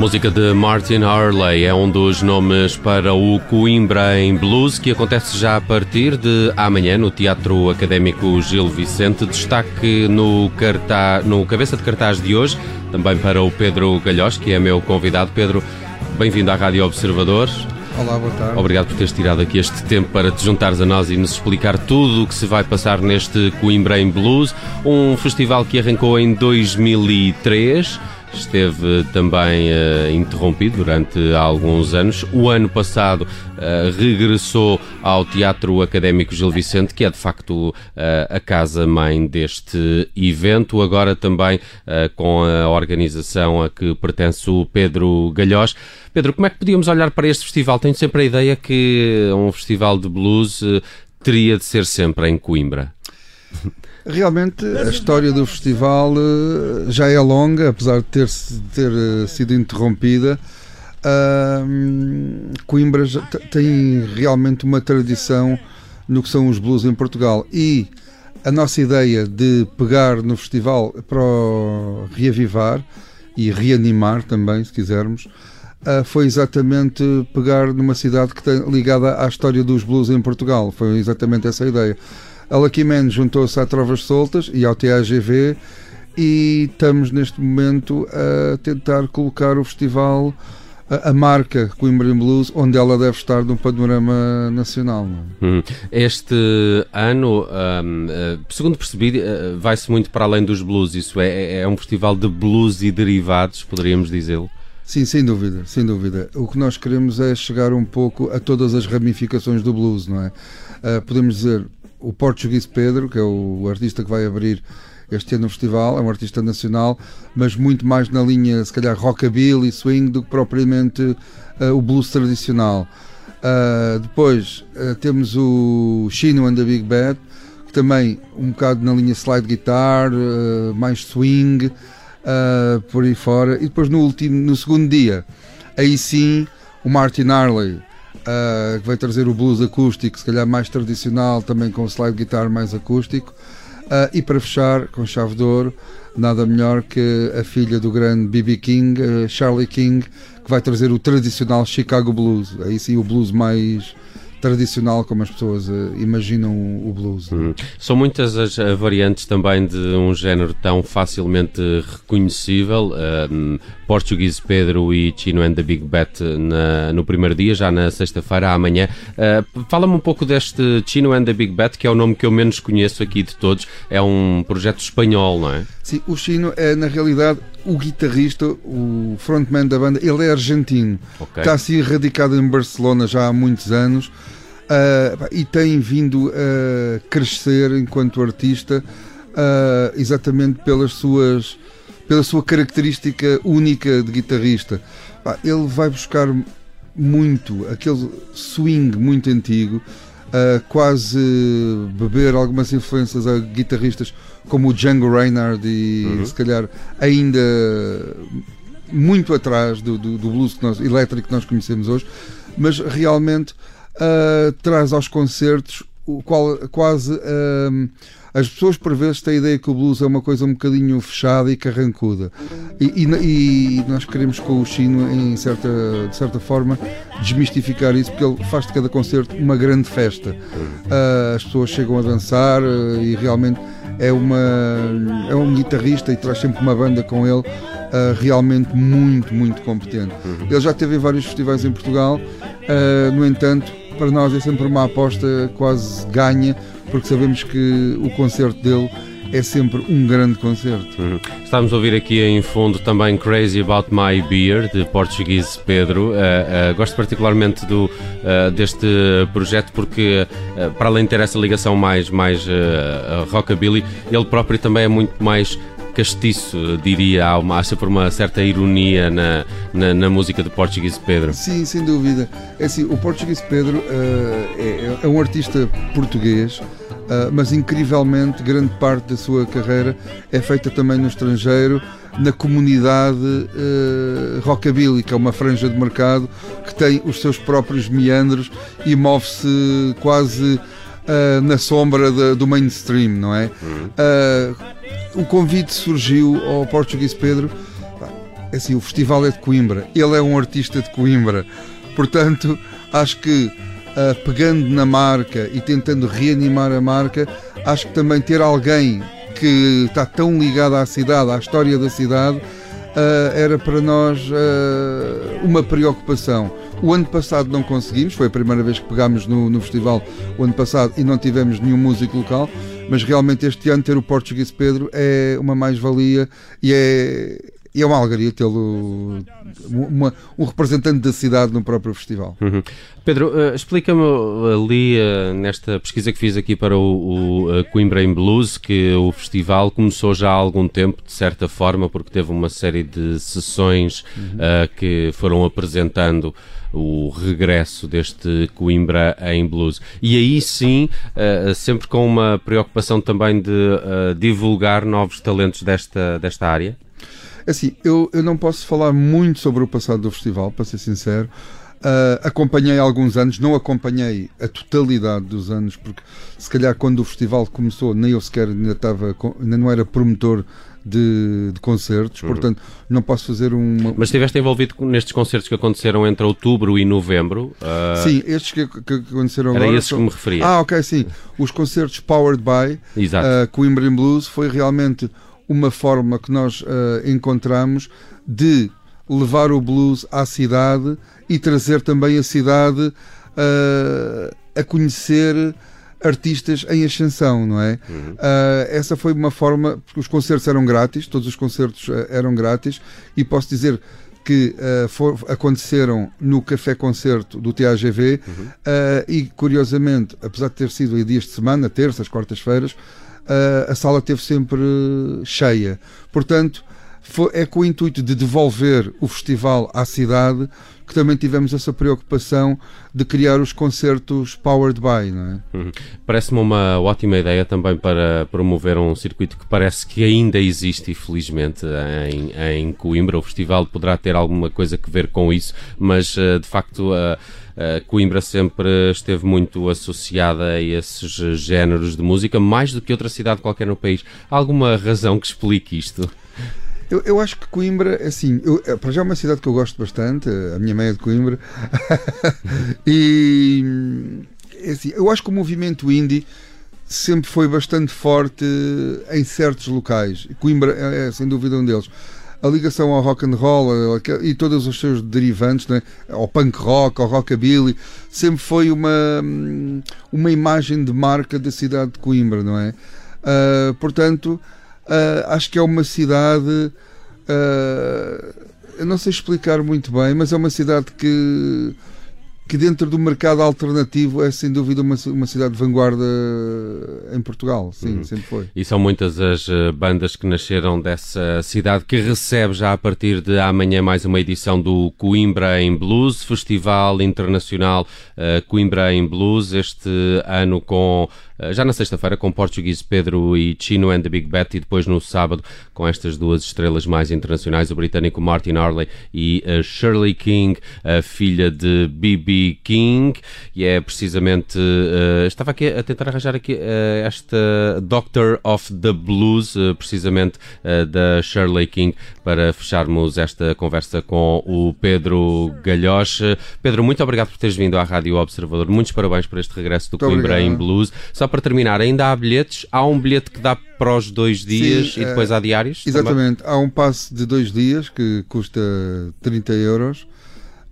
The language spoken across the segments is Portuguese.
música de Martin Harley é um dos nomes para o Coimbra em Blues, que acontece já a partir de amanhã no Teatro Académico Gil Vicente. Destaque no, cartaz, no cabeça de cartaz de hoje, também para o Pedro Galhós, que é meu convidado. Pedro, bem-vindo à Rádio Observador. Olá, boa tarde. Obrigado por teres tirado aqui este tempo para te juntares a nós e nos explicar tudo o que se vai passar neste Coimbra em Blues, um festival que arrancou em 2003 esteve também uh, interrompido durante alguns anos. O ano passado uh, regressou ao Teatro Académico Gil Vicente, que é de facto uh, a casa-mãe deste evento. Agora também com a organização a que pertence o Pedro Galhós. Pedro, como é que podíamos olhar para este festival? Tenho sempre a ideia que um festival de blues teria de ser sempre em Coimbra. Realmente a história do festival eh, já é longa, apesar de ter, ter eh, sido interrompida. Uh, Coimbra tem realmente uma tradição no que são os blues em Portugal e a nossa ideia de pegar no festival para reavivar e reanimar também, se quisermos, uh, foi exatamente pegar numa cidade que tem ligada à história dos blues em Portugal. Foi exatamente essa a ideia. A Lucky Man juntou-se à Trovas Soltas e ao TAGV e estamos neste momento a tentar colocar o festival a, marca Coimbra Blues, onde ela deve estar num panorama nacional. É? Hum. Este ano, um, eh, segundo percebi, vai-se muito para além dos blues. Isso é, é um festival de blues e derivados, poderíamos dizê-lo? Sim, sem dúvida, sem dúvida. O que nós queremos é chegar um pouco a todas as ramificações do blues, não é? Uh, podemos dizer, o português Pedro, que é o artista que vai abrir este ano no festival, é um artista nacional, mas muito mais na linha, se calhar, rockabilly, swing, do que propriamente uh, o blues tradicional. Uh, depois uh, temos o Chino and the Big Bad, que também um bocado na linha slide guitar, mais swing, por aí fora. E depois no último, no segundo dia, aí sim, o Martin Harley, uh, que vai trazer o blues acústico, se calhar mais tradicional, também com slide guitar mais acústico. Uh, e para fechar, com chave de ouro, nada melhor que a filha do grande B.B. King, uh, Charlie King, que vai trazer o tradicional Chicago Blues. Aí sim, o blues mais tradicional como as pessoas uh, imaginam o blues. Hum. São muitas as uh, variantes também de um género tão facilmente reconhecível. Um, Português Pedro e Chino and the Big Bet na, no primeiro dia, já na sexta-feira, amanhã. Uh, Fala-me um pouco deste Chino and the Big Bet, que é o nome que eu menos conheço aqui de todos. É um projeto espanhol, não é? Sim, o Chino é, na realidade, o guitarrista, o frontman da banda, ele é argentino. Okay. Está assim radicado em Barcelona já há muitos anos uh, e tem vindo a crescer enquanto artista uh, exatamente pelas suas pela sua característica única de guitarrista. Ele vai buscar muito aquele swing muito antigo, uh, quase beber algumas influências a guitarristas como o Django Reinhardt e uhum. se calhar ainda muito atrás do, do, do blues que nós, elétrico que nós conhecemos hoje, mas realmente uh, traz aos concertos o qual quase uh, as pessoas por vezes têm a ideia que o blues é uma coisa um bocadinho fechada e carrancuda e, e, e nós queremos com o Chino em certa, de certa forma desmistificar isso porque ele faz de cada concerto uma grande festa uh, as pessoas chegam a dançar uh, e realmente é, uma, é um guitarrista e traz sempre uma banda com ele uh, realmente muito, muito competente. Ele já teve vários festivais em Portugal, no entanto, para nós é sempre uma aposta quase ganha, porque sabemos que o concerto dele é sempre um grande concerto. Uhum. Estamos a ouvir aqui em fundo também Crazy About My Beer, de português Pedro. Uh, uh, gosto particularmente do, uh, deste projeto porque, para além de ter essa ligação mais, mais rockabilly, ele próprio também é muito mais castiço, diria, há, uma, há sempre uma certa ironia na, na, na, música do Português Pedro. Sim, sem dúvida. É assim, o Português Pedro uh, é, é, um artista português Uh, mas incrivelmente grande parte da sua carreira é feita também no estrangeiro, na comunidade uh, rockabilly, que é uma franja de mercado que tem os seus próprios meandros e move-se quase na sombra de, do mainstream, não é? Uhum. O convite surgiu ao Português Pedro, é assim, o festival é de Coimbra, ele é um artista de Coimbra, portanto, acho que uh, pegando na marca e tentando reanimar a marca, acho que também ter alguém que está tão ligado à cidade, à história da cidade, uh, era para nós uh, uma preocupação. O ano passado não conseguimos, foi a primeira vez que pegámos no, no, festival o ano passado e não tivemos nenhum músico local, mas realmente este ano ter o Português Pedro é uma mais-valia e é, e é uma alegria tê-lo um representante da cidade no próprio festival. Uhum. Pedro, uh, explica-me ali uh, nesta pesquisa que fiz aqui para o, o uh, Coimbra em Blues que o festival começou já há algum tempo, de certa forma, porque teve uma série de sessões uhum. que foram apresentando o regresso deste Coimbra em blues. E aí sim, sempre com uma preocupação também de divulgar novos talentos desta, desta área? Assim, eu, eu não posso falar muito sobre o passado do festival, para ser sincero. Uh, acompanhei alguns anos, não acompanhei a totalidade dos anos, porque se calhar quando o festival começou, nem eu sequer ainda estava, ainda não era promotor de, de concertos, uhum. portanto não posso fazer uma. Mas estiveste envolvido nestes concertos que aconteceram entre outubro e novembro? Uh... Sim, estes que, que aconteceram Era agora. Era esses que me referia. Ah, ok, sim. Os concertos Powered by uh, Coimbra Blues foi realmente uma forma que nós uh, encontramos de levar o blues à cidade e trazer também a cidade uh, a conhecer artistas em ascensão, não é? Uhum. Uh, essa foi uma forma, porque os concertos eram grátis, todos os concertos uh, eram grátis, e posso dizer que uh, for, aconteceram no Café Concerto do TAGV uhum. e, curiosamente, apesar de ter sido em dias de semana, terças, quartas-feiras, a sala teve sempre cheia. Portanto, foi, é com o intuito de devolver o festival à cidade que também tivemos essa preocupação de criar os concertos Powered by. É? Uhum. Parece-me uma ótima ideia também para promover um circuito que parece que ainda existe, infelizmente, em, em Coimbra. O festival poderá ter alguma coisa a ver com isso, mas eh, de facto. Coimbra sempre esteve muito associada a esses géneros de música, mais do que outra cidade qualquer no país. Há alguma razão que explique isto? Eu, eu acho que Coimbra, assim, eu, eh, para já é uma cidade que eu gosto bastante, a minha mãe é de Coimbra, e assim, eu acho que o movimento indie sempre foi bastante forte em certos locais. Coimbra é, é sem dúvida um deles a ligação ao rock and roll eh, e todos os seus derivantes, né? ao punk rock, ao rockabilly, sempre foi uma, hum, uma imagem de marca da cidade de Coimbra, não é? Uh, portanto, uh, acho que é uma cidade. Uh, eu não sei explicar muito bem, mas é uma cidade que que dentro do mercado alternativo é sem dúvida uma, uma cidade de vanguarda em Portugal, sim, uhum. sempre foi. E são muitas as eh, bandas que nasceram dessa cidade que recebe já a partir de amanhã mais uma edição do Coimbra em Blues, Festival Internacional uh, Coimbra em Blues, este ano com já na sexta-feira com Português Pedro e Chino and the Big Bet e depois no sábado com estas duas estrelas mais internacionais, o britânico Martin Harley e a Shirley King, a filha de B.B. King, e é precisamente, uh, estava aqui a tentar arranjar aqui uh, esta Doctor of the Blues, precisamente da Shirley King, para fecharmos esta conversa com o Pedro Galhoche. Pedro, muito obrigado por teres vindo à Rádio Observador. Muitos parabéns por este regresso do Muito Coimbra obrigado. em Blues. Só para terminar, ainda há bilhetes. Há um bilhete que dá para os dois dias Sim, e depois é, há diários? Exatamente. Também? Há um passe de dois dias que custa 30 euros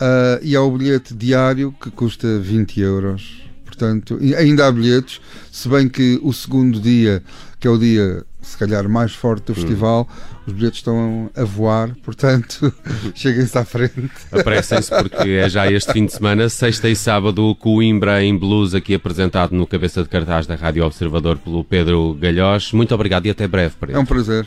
uh, e há o bilhete diário que custa 20 euros. Portanto, ainda há bilhetes, se bem que o segundo dia, que é o dia se calhar mais forte do hum. festival, os bilhetes estão a voar, portanto, cheguem-se à frente. Apressem-se porque é já este fim de semana, sexta e sábado, Coimbra em Blues, aqui apresentado no cabeça de cartaz da Rádio Observador pelo Pedro Galhós. Muito obrigado e até breve. É um prazer.